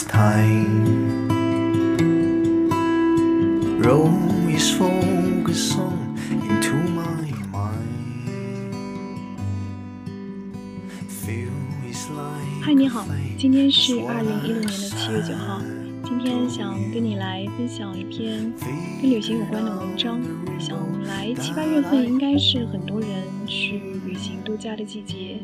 time. Rome is focused on 嗨，你好，今天是二零一六年的七月九号。今天想跟你来分享一篇跟旅行有关的文章。想来七八月份应该是很多人去旅行度假的季节。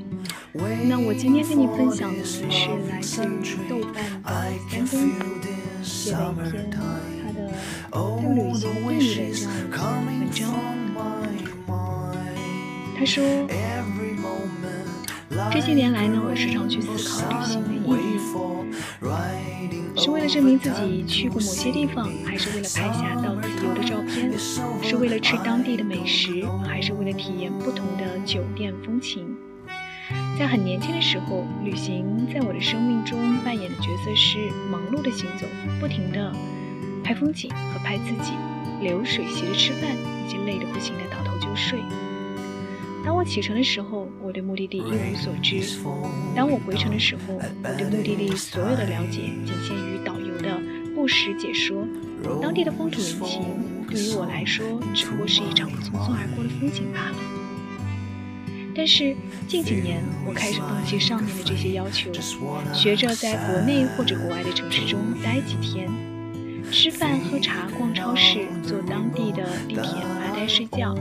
那我今天跟你分享的是来自于豆瓣的三公子写的一篇他的对旅行定义的这样一篇文章。他说。这些年来呢，我时常去思考旅行的意义，是为了证明自己去过某些地方，还是为了拍下到此游的照片？是为了吃当地的美食，还是为了体验不同的酒店风情？在很年轻的时候，旅行在我的生命中扮演的角色是忙碌的行走，不停的拍风景和拍自己，流水席的吃饭，以及累得不行的倒头就睡。当我启程的时候，我对目的地一无所知；当我回程的时候，我对目的地所有的了解仅限于导游的不时解说。当地的风土人情对于我来说，只不过是一场匆匆而过的风景罢了。但是近几年，我开始放弃上面的这些要求，学着在国内或者国外的城市中待几天，吃饭、喝茶、逛超市、坐当地的地铁发呆、睡觉。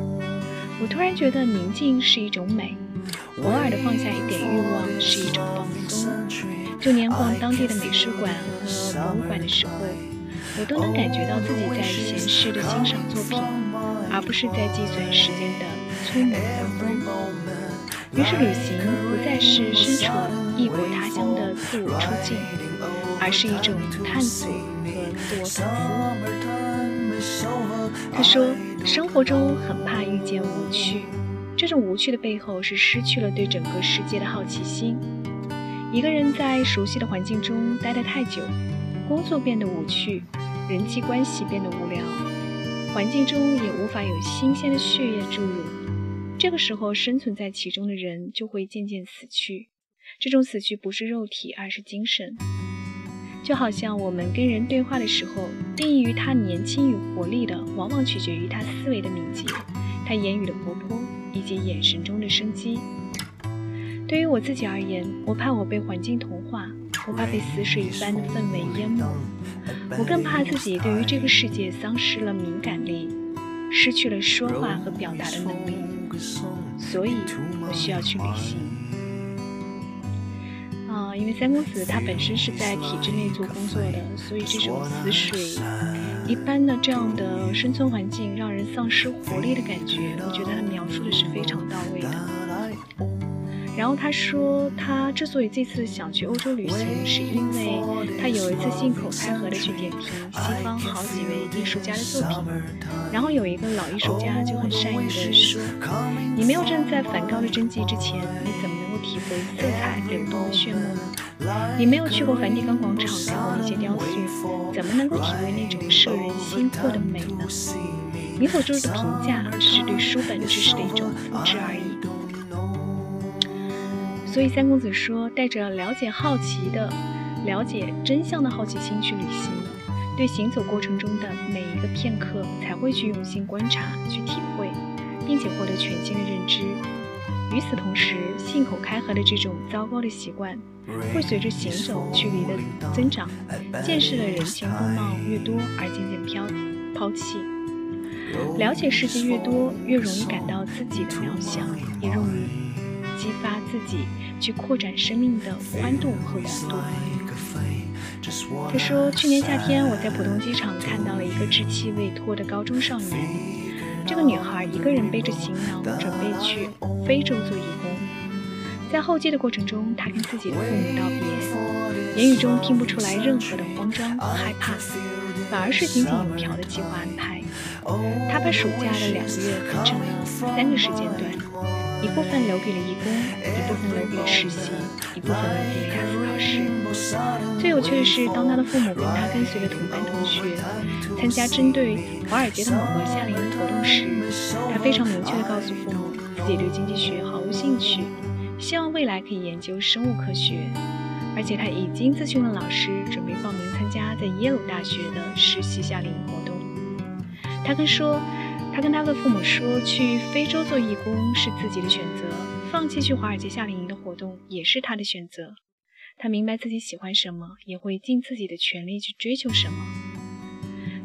我突然觉得宁静是一种美，偶尔的放下一点欲望是一种放松。就连逛当地的美术馆和博物馆的时候，我都能感觉到自己在闲适的欣赏作品，而不是在计算时间的匆忙当中。于是，旅行不再是身处异国他乡的自我出境，而是一种探索和自我反思。他说。生活中很怕遇见无趣，这种无趣的背后是失去了对整个世界的好奇心。一个人在熟悉的环境中待得太久，工作变得无趣，人际关系变得无聊，环境中也无法有新鲜的血液注入。这个时候，生存在其中的人就会渐渐死去。这种死去不是肉体，而是精神。就好像我们跟人对话的时候，定义于他年轻与活力的，往往取决于他思维的敏捷，他言语的活泼，以及眼神中的生机。对于我自己而言，我怕我被环境同化，我怕被死水一般的氛围淹没，我更怕自己对于这个世界丧失了敏感力，失去了说话和表达的能力。所以，我需要去旅行。因为三公子他本身是在体制内做工作的，所以这种死水一般的这样的生存环境，让人丧失活力的感觉，我觉得他描述的是非常到位的。然后他说，他之所以这次想去欧洲旅行，是因为他有一次信口开河的去点评西方好几位艺术家的作品，然后有一个老艺术家就很善意的说：“你没有站在梵高的真迹之前，你怎么？”体会色彩流动的炫目呢？你没有去过梵蒂冈广场看过那些雕塑，怎么能够体会那种摄人心魄的美呢？你所做出的评价只是对书本知识的一种复制而已。所以三公子说，带着了解好奇的、了解真相的好奇心去旅行，对行走过程中的每一个片刻才会去用心观察、去体会，并且获得全新的认知。与此同时，信口开河的这种糟糕的习惯，会随着行走距离的增长，见识的人情风貌越多而渐渐飘抛弃。了解世界越多，越容易感到自己的渺小，也容易激发自己去扩展生命的宽度和广度。他说，去年夏天我在浦东机场看到了一个稚气未脱的高中少年。这个女孩一个人背着行囊，准备去非洲做义工。在候机的过程中，她跟自己的父母道别，言语中听不出来任何的慌张和害怕，反而是井井有条的计划安排。她把暑假的两个月分成了三个时间段。一部分留给了义工，一部分留给了实习，一部分留给了雅思考试。最有趣的是，当她的父母跟她跟随着同班同参加针对华尔街的某个夏令营活动时，他非常明确地告诉父母，自己对经济学毫无兴趣，希望未来可以研究生物科学，而且他已经咨询了老师，准备报名参加在耶鲁大学的实习夏令营活动。他跟说，他跟他的父母说，去非洲做义工是自己的选择，放弃去华尔街夏令营的活动也是他的选择。他明白自己喜欢什么，也会尽自己的全力去追求什么。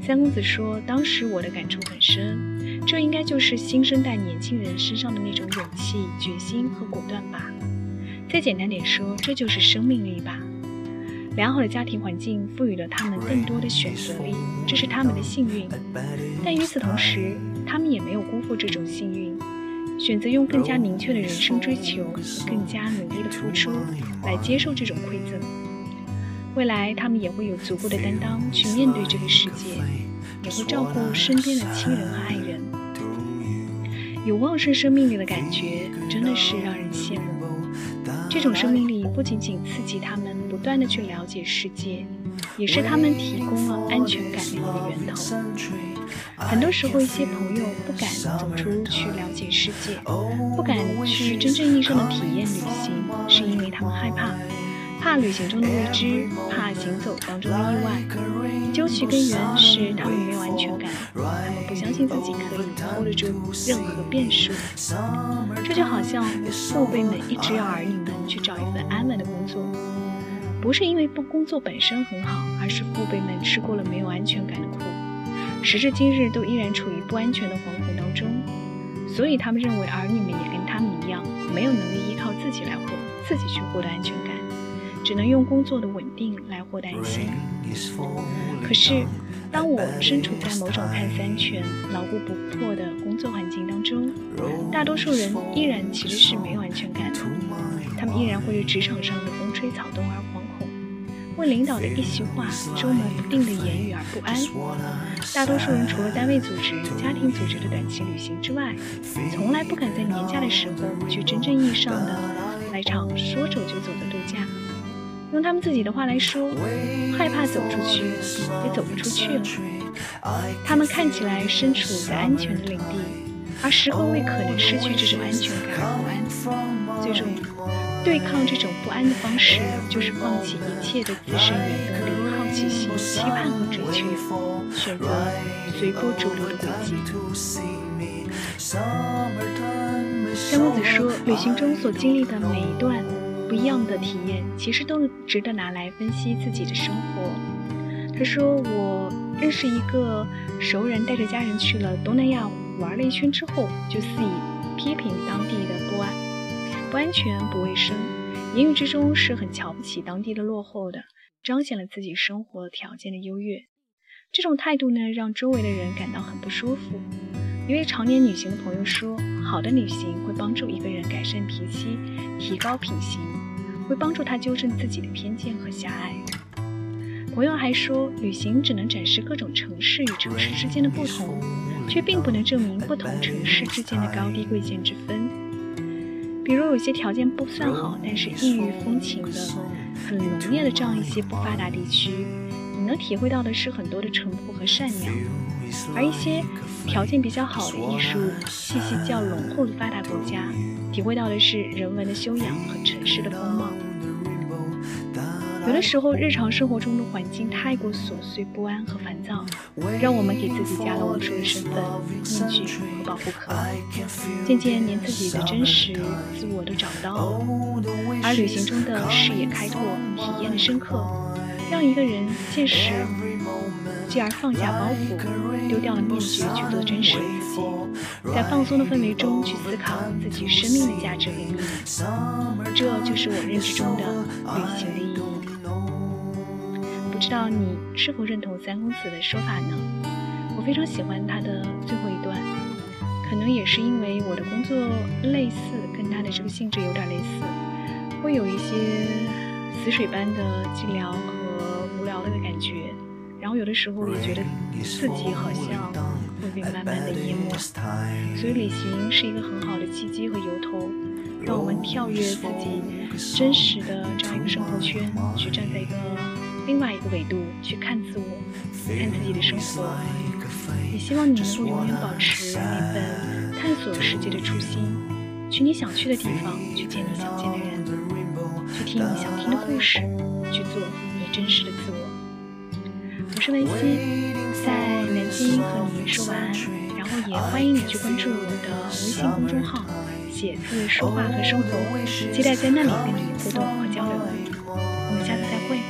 三公子说：“当时我的感触很深，这应该就是新生代年轻人身上的那种勇气、决心和果断吧。再简单点说，这就是生命力吧。良好的家庭环境赋予了他们更多的选择力，这是他们的幸运。但与此同时，他们也没有辜负这种幸运。”选择用更加明确的人生追求和更加努力的付出来接受这种馈赠，未来他们也会有足够的担当去面对这个世界，也会照顾身边的亲人和爱人。有旺盛生命力的感觉真的是让人羡慕。这种生命力不仅仅刺激他们不断的去了解世界，也是他们提供了安全感的一个源头。很多时候，一些朋友不敢走出去了解世界，不敢去真正意义上的体验旅行，是因，怕旅行中的未知，怕行走当中的意外。究其根源是他们没有安全感，他们不相信自己可以 hold 住任何变数。这就好像父辈们一直要儿女们去找一份安稳的工作，不是因为不工作本身很好，而是父辈们吃过了没有安全感的苦。时至今日，都依然处于不安全的惶恐当中，所以他们认为儿女们也跟他们一样，没有能力依靠自己来活自己去获得安全感，只能用工作的稳定来获得安心。可是，当我身处在某种看似安全、牢固不破的工作环境当中，大多数人依然其实是没有安全感的，他们依然会对职场上的风吹草动而惶恐。为领导的一席话、捉摸不定的言语而不安。大多数人除了单位组织、家庭组织的短期旅行之外，从来不敢在年假的时候去真正意义上的来场说走就走的度假。用他们自己的话来说，害怕走出去，也走不出去了。他们看起来身处在安全的领地，而时刻为可能失去这种安全感而不安。最终。对抗这种不安的方式，就是放弃一切的自身原动力、好奇心、期盼和追求，选择随波逐流的轨迹。张公子说，旅行中所经历的每一段不一样的体验，其实都值得拿来分析自己的生活。他说，我认识一个熟人，带着家人去了东南亚玩了一圈之后，就肆意批评当地的不安。不安全、不卫生，言语之中是很瞧不起当地的落后的，彰显了自己生活条件的优越。这种态度呢，让周围的人感到很不舒服。一位常年旅行的朋友说：“好的旅行会帮助一个人改善脾气、提高品行，会帮助他纠正自己的偏见和狭隘。”朋友还说：“旅行只能展示各种城市与城市之间的不同，却并不能证明不同城市之间的高低贵贱之分。”比如有些条件不算好，但是异域风情的很浓烈的这样一些不发达地区，你能体会到的是很多的淳朴和善良；而一些条件比较好的艺术气息较浓厚的发达国家，体会到的是人文的修养和城市的风貌。有的时候，日常生活中的环境太过琐碎、不安和烦躁，让我们给自己加了无数的身份、面具和保护壳，渐渐连自己的真实自我都找不到。而旅行中的视野开拓、体验的深刻，让一个人见识，继而放下包袱，丢掉了面具，去做真实的自己，在放松的氛围中去思考自己生命的价值和意义。这就是我认知中的旅行的意义。不知道你是否认同三公子的说法呢？我非常喜欢他的最后一段，可能也是因为我的工作类似，跟他的这个性质有点类似，会有一些死水般的寂寥，后有的时候也觉得自己好像会被慢慢的淹没，所以旅行是一个很好的契机和由头，让我们跳跃自己真实的这样一个生活圈，去站在一个。另外一个维度去看自我，看自己的生活，也希望你能够永远保持那份探索世界的初心，去你想去的地方，去见你想见的人，去听你想听的故事，去做。是维希，在南京和你说晚安，然后也欢迎你去关注我的微信公众号“写字说话和生活”，期待在那里跟你互动和交流。我们下次再会。